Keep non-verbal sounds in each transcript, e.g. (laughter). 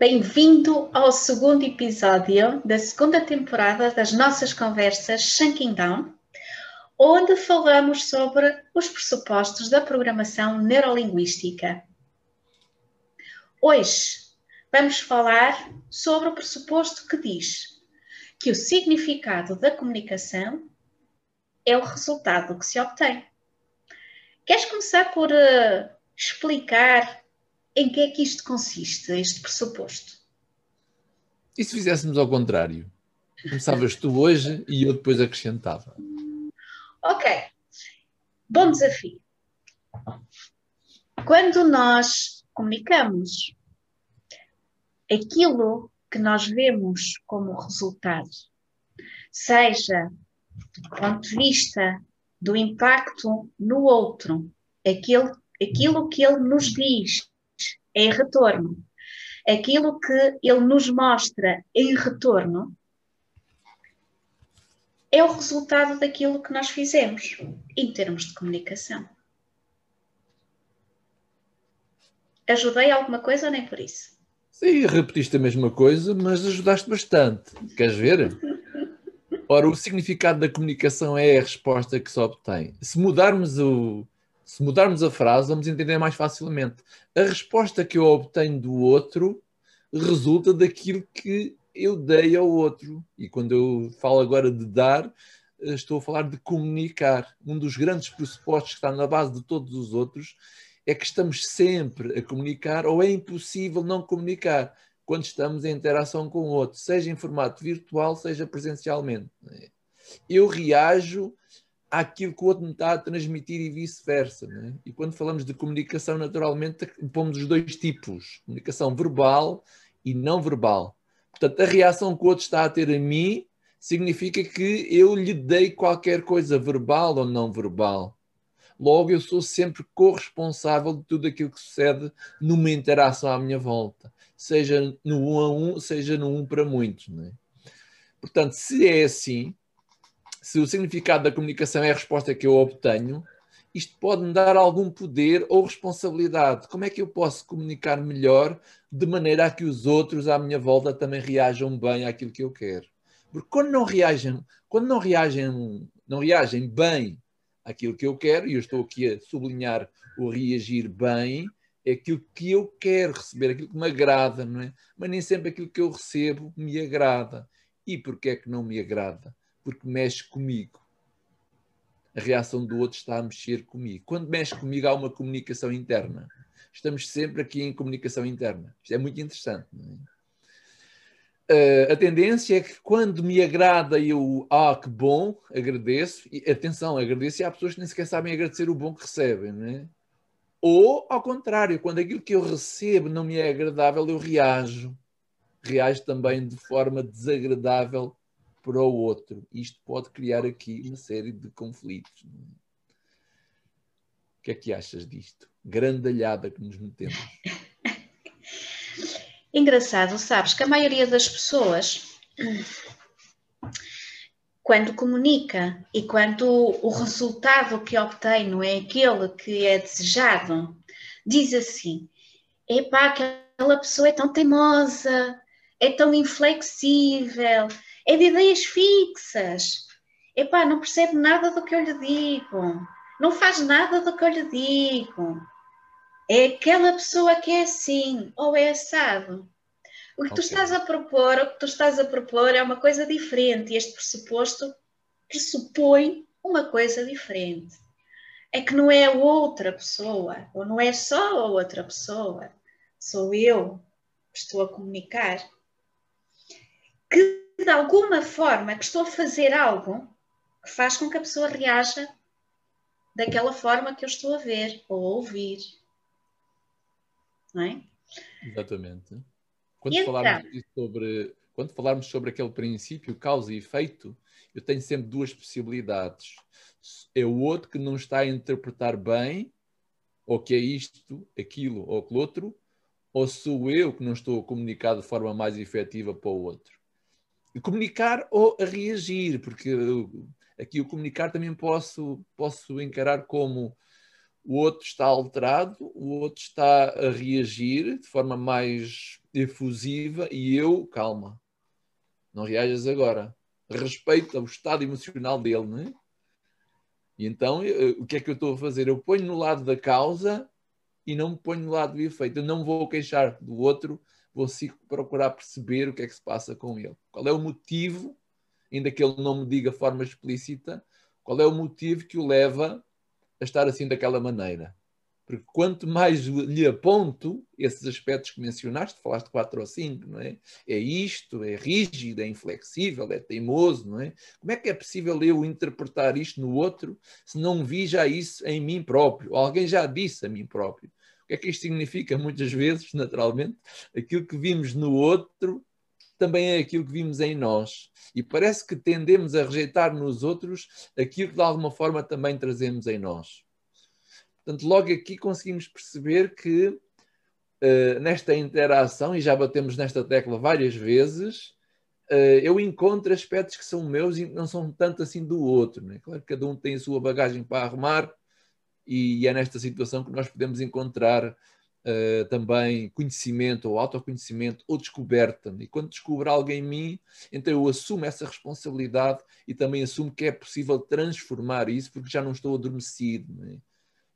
Bem-vindo ao segundo episódio da segunda temporada das nossas conversas Shanking Down, onde falamos sobre os pressupostos da programação neurolinguística. Hoje vamos falar sobre o pressuposto que diz que o significado da comunicação é o resultado que se obtém. Queres começar por uh, explicar em que é que isto consiste, este pressuposto? E se fizéssemos ao contrário? Começavas tu hoje e eu depois acrescentava. Ok. Bom desafio. Quando nós comunicamos, aquilo que nós vemos como resultado, seja do ponto de vista do impacto no outro, aquilo, aquilo que ele nos diz em retorno, aquilo que ele nos mostra em retorno, é o resultado daquilo que nós fizemos em termos de comunicação. Ajudei alguma coisa ou nem por isso? Sim, repetiste a mesma coisa, mas ajudaste bastante. Queres ver? Ora, o significado da comunicação é a resposta que se obtém. Se mudarmos, o, se mudarmos a frase, vamos entender mais facilmente. A resposta que eu obtenho do outro resulta daquilo que eu dei ao outro. E quando eu falo agora de dar, estou a falar de comunicar. Um dos grandes pressupostos que está na base de todos os outros é que estamos sempre a comunicar ou é impossível não comunicar quando estamos em interação com o outro, seja em formato virtual, seja presencialmente. Eu reajo àquilo que o outro me está a transmitir e vice-versa. É? E quando falamos de comunicação, naturalmente, pomos os dois tipos: comunicação verbal e não verbal. Portanto, a reação que o outro está a ter a mim significa que eu lhe dei qualquer coisa verbal ou não verbal. Logo, eu sou sempre corresponsável de tudo aquilo que sucede numa interação à minha volta seja no um a um, seja no um para muitos. É? Portanto, se é assim, se o significado da comunicação é a resposta que eu obtenho, isto pode-me dar algum poder ou responsabilidade. Como é que eu posso comunicar melhor de maneira a que os outros à minha volta também reajam bem àquilo que eu quero? Porque quando não reagem, quando não reagem, não reagem bem àquilo que eu quero, e eu estou aqui a sublinhar o reagir bem, é aquilo que eu quero receber, aquilo que me agrada, não é? Mas nem sempre aquilo que eu recebo me agrada. E porquê é que não me agrada? Porque mexe comigo. A reação do outro está a mexer comigo. Quando mexe comigo, há uma comunicação interna. Estamos sempre aqui em comunicação interna. Isto é muito interessante. Uh, a tendência é que quando me agrada eu, ah, que bom, agradeço. E atenção, agradeço e há pessoas que nem sequer sabem agradecer o bom que recebem, é? Ou, ao contrário, quando aquilo que eu recebo não me é agradável, eu reajo. Reajo também de forma desagradável para o outro. Isto pode criar aqui uma série de conflitos. O que é que achas disto? Grandalhada que nos metemos. (laughs) Engraçado, sabes que a maioria das pessoas quando comunica e quando o resultado que obtém não é aquele que é desejado, diz assim: epá, aquela pessoa é tão teimosa, é tão inflexível, é de ideias fixas, epá, não percebe nada do que eu lhe digo, não faz nada do que eu lhe digo. É aquela pessoa que é assim, ou é assado. O que okay. tu estás a propor, o que tu estás a propor é uma coisa diferente e este pressuposto pressupõe uma coisa diferente. É que não é outra pessoa, ou não é só a outra pessoa, sou eu que estou a comunicar. Que de alguma forma que estou a fazer algo que faz com que a pessoa reaja daquela forma que eu estou a ver ou a ouvir. Não é? Exatamente. Quando falámos sobre quando falarmos sobre aquele princípio causa e efeito, eu tenho sempre duas possibilidades. É o outro que não está a interpretar bem, ou que é isto, aquilo ou aquilo outro, ou sou eu que não estou a comunicar de forma mais efetiva para o outro. Comunicar ou a reagir, porque aqui o comunicar também posso, posso encarar como o outro está alterado, o outro está a reagir de forma mais efusiva e eu, calma, não reajas agora. Respeita o estado emocional dele, não é? E então, o que é que eu estou a fazer? Eu ponho no lado da causa e não me ponho no lado do efeito. Eu não vou queixar do outro, vou procurar perceber o que é que se passa com ele. Qual é o motivo, ainda que ele não me diga de forma explícita, qual é o motivo que o leva a estar assim daquela maneira. Porque quanto mais lhe aponto esses aspectos que mencionaste, falaste quatro ou cinco, não é? É isto, é rígido, é inflexível, é teimoso, não é? Como é que é possível eu interpretar isto no outro se não vi já isso em mim próprio? Alguém já disse a mim próprio. Que é que isto significa? Muitas vezes, naturalmente, aquilo que vimos no outro também é aquilo que vimos em nós. E parece que tendemos a rejeitar nos outros aquilo que de alguma forma também trazemos em nós. Portanto, logo aqui conseguimos perceber que uh, nesta interação, e já batemos nesta tecla várias vezes, uh, eu encontro aspectos que são meus e não são tanto assim do outro. Né? Claro que cada um tem a sua bagagem para arrumar, e é nesta situação que nós podemos encontrar uh, também conhecimento ou autoconhecimento ou descoberta. E quando descubro algo em mim, então eu assumo essa responsabilidade e também assumo que é possível transformar isso porque já não estou adormecido. Né?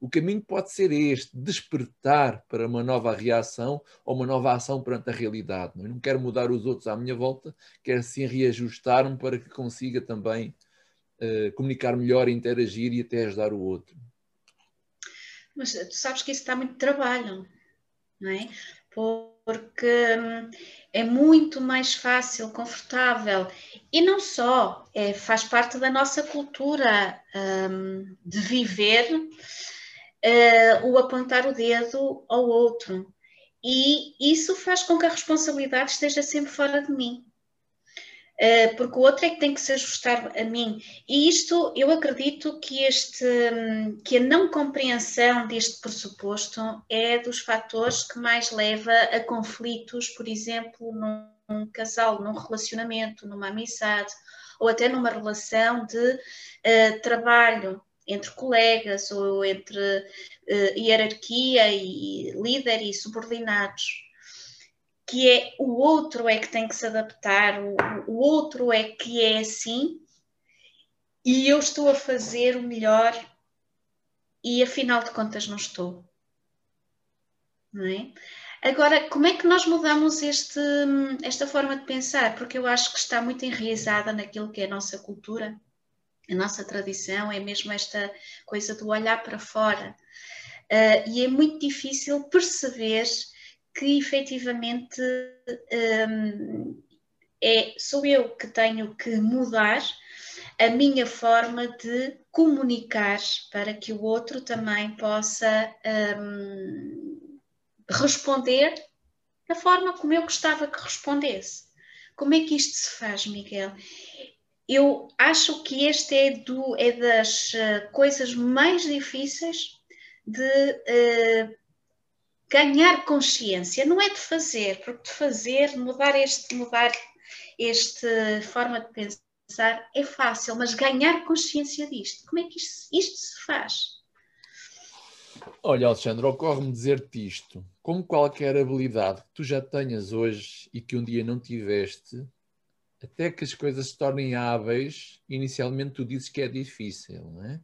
O caminho pode ser este: despertar para uma nova reação ou uma nova ação perante a realidade. Não, é? não quero mudar os outros à minha volta, quero sim reajustar-me para que consiga também uh, comunicar melhor, interagir e até ajudar o outro. Mas tu sabes que isso dá muito trabalho não é? Porque hum, é muito mais fácil, confortável e não só, é, faz parte da nossa cultura um, de viver uh, o apontar o dedo ao outro. E isso faz com que a responsabilidade esteja sempre fora de mim. Eh, porque o outro é que tem que se ajustar a mim. E isto, eu acredito que, este, que a não compreensão deste pressuposto é dos fatores que mais leva a conflitos, por exemplo, num casal, num relacionamento, numa amizade, ou até numa relação de uh, trabalho entre colegas ou entre uh, hierarquia e líder e subordinados que é o outro é que tem que se adaptar, o, o outro é que é assim e eu estou a fazer o melhor e afinal de contas não estou. Não é? Agora, como é que nós mudamos este, esta forma de pensar? Porque eu acho que está muito enraizada naquilo que é a nossa cultura, a nossa tradição, é mesmo esta coisa do olhar para fora. Uh, e é muito difícil perceber que efetivamente um, é, sou eu que tenho que mudar a minha forma de comunicar para que o outro também possa um, responder da forma como eu gostava que respondesse. Como é que isto se faz, Miguel? Eu acho que este é, do, é das uh, coisas mais difíceis de uh, ganhar consciência, não é de fazer, porque de fazer, mudar este, mudar esta forma de pensar é fácil, mas ganhar consciência disto, como é que isto, isto se faz? Olha, Alexandre, ocorre-me dizer-te isto. Como qualquer habilidade que tu já tenhas hoje e que um dia não tiveste, até que as coisas se tornem hábeis, inicialmente tu dizes que é difícil, não é?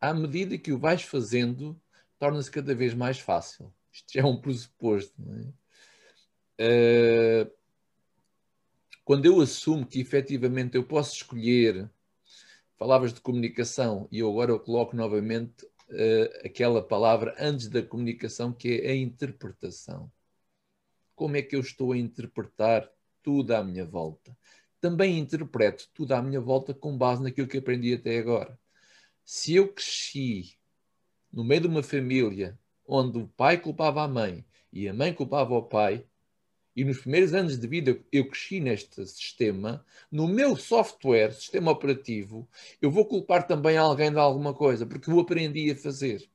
À medida que o vais fazendo, torna-se cada vez mais fácil. Isto já é um pressuposto. É? Uh, quando eu assumo que efetivamente eu posso escolher, palavras de comunicação, e eu agora eu coloco novamente uh, aquela palavra antes da comunicação, que é a interpretação. Como é que eu estou a interpretar tudo à minha volta? Também interpreto tudo à minha volta com base naquilo que aprendi até agora. Se eu cresci no meio de uma família onde o pai culpava a mãe e a mãe culpava o pai, e nos primeiros anos de vida eu cresci neste sistema, no meu software, sistema operativo, eu vou culpar também alguém de alguma coisa, porque eu aprendi a fazer.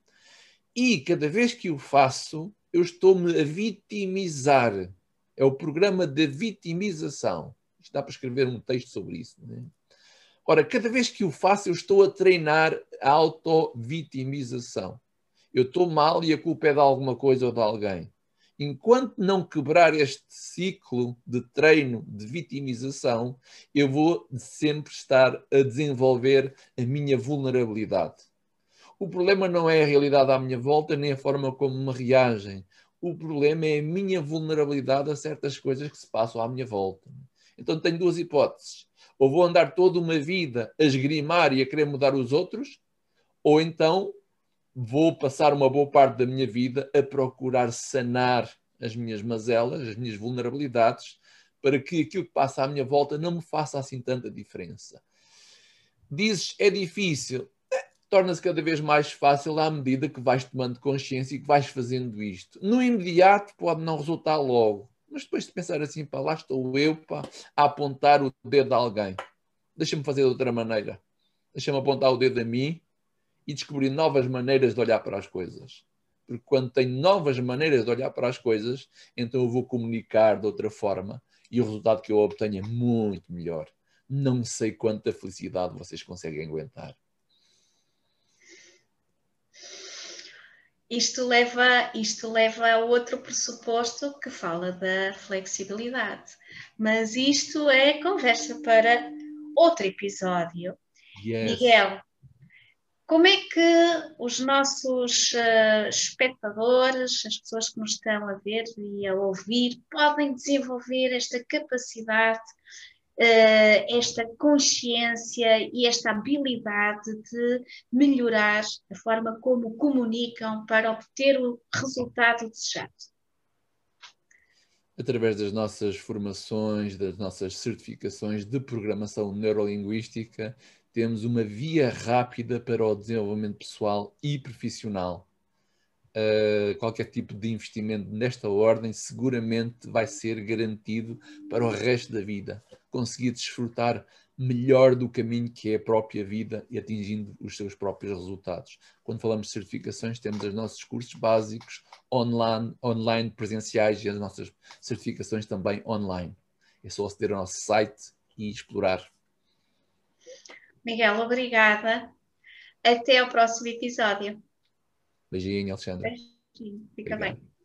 E cada vez que o faço, eu estou-me a vitimizar. É o programa de vitimização. Isto dá para escrever um texto sobre isso. Não é? Ora, cada vez que o faço, eu estou a treinar a auto-vitimização. Eu estou mal e a culpa é de alguma coisa ou de alguém enquanto não quebrar este ciclo de treino de vitimização, eu vou sempre estar a desenvolver a minha vulnerabilidade. O problema não é a realidade à minha volta, nem a forma como me reagem. O problema é a minha vulnerabilidade a certas coisas que se passam à minha volta. Então tenho duas hipóteses. Ou vou andar toda uma vida a esgrimar e a querer mudar os outros, ou então vou passar uma boa parte da minha vida a procurar sanar as minhas mazelas, as minhas vulnerabilidades, para que aquilo que passa à minha volta não me faça assim tanta diferença. Dizes, é difícil. É, Torna-se cada vez mais fácil à medida que vais tomando consciência e que vais fazendo isto. No imediato pode não resultar logo, mas depois de pensar assim, pá, lá estou eu pá, a apontar o dedo a alguém. Deixa-me fazer de outra maneira. Deixa-me apontar o dedo a mim e descobrir novas maneiras de olhar para as coisas. Porque quando tenho novas maneiras de olhar para as coisas, então eu vou comunicar de outra forma e o resultado que eu obtenho é muito melhor. Não sei quanta felicidade vocês conseguem aguentar. Isto leva, isto leva a outro pressuposto que fala da flexibilidade. Mas isto é conversa para outro episódio. Yes. Miguel, como é que os nossos uh, espectadores, as pessoas que nos estão a ver e a ouvir, podem desenvolver esta capacidade, esta consciência e esta habilidade de melhorar a forma como comunicam para obter o resultado desejado? Através das nossas formações, das nossas certificações de programação neurolinguística, temos uma via rápida para o desenvolvimento pessoal e profissional. Uh, qualquer tipo de investimento nesta ordem seguramente vai ser garantido para o resto da vida. Conseguir desfrutar melhor do caminho que é a própria vida e atingindo os seus próprios resultados. Quando falamos de certificações, temos os nossos cursos básicos online, online presenciais e as nossas certificações também online. É só aceder ao nosso site e explorar. Miguel, obrigada. Até ao próximo episódio. Beijinho, Alexandre. Beijinho. Fica Obrigado. bem.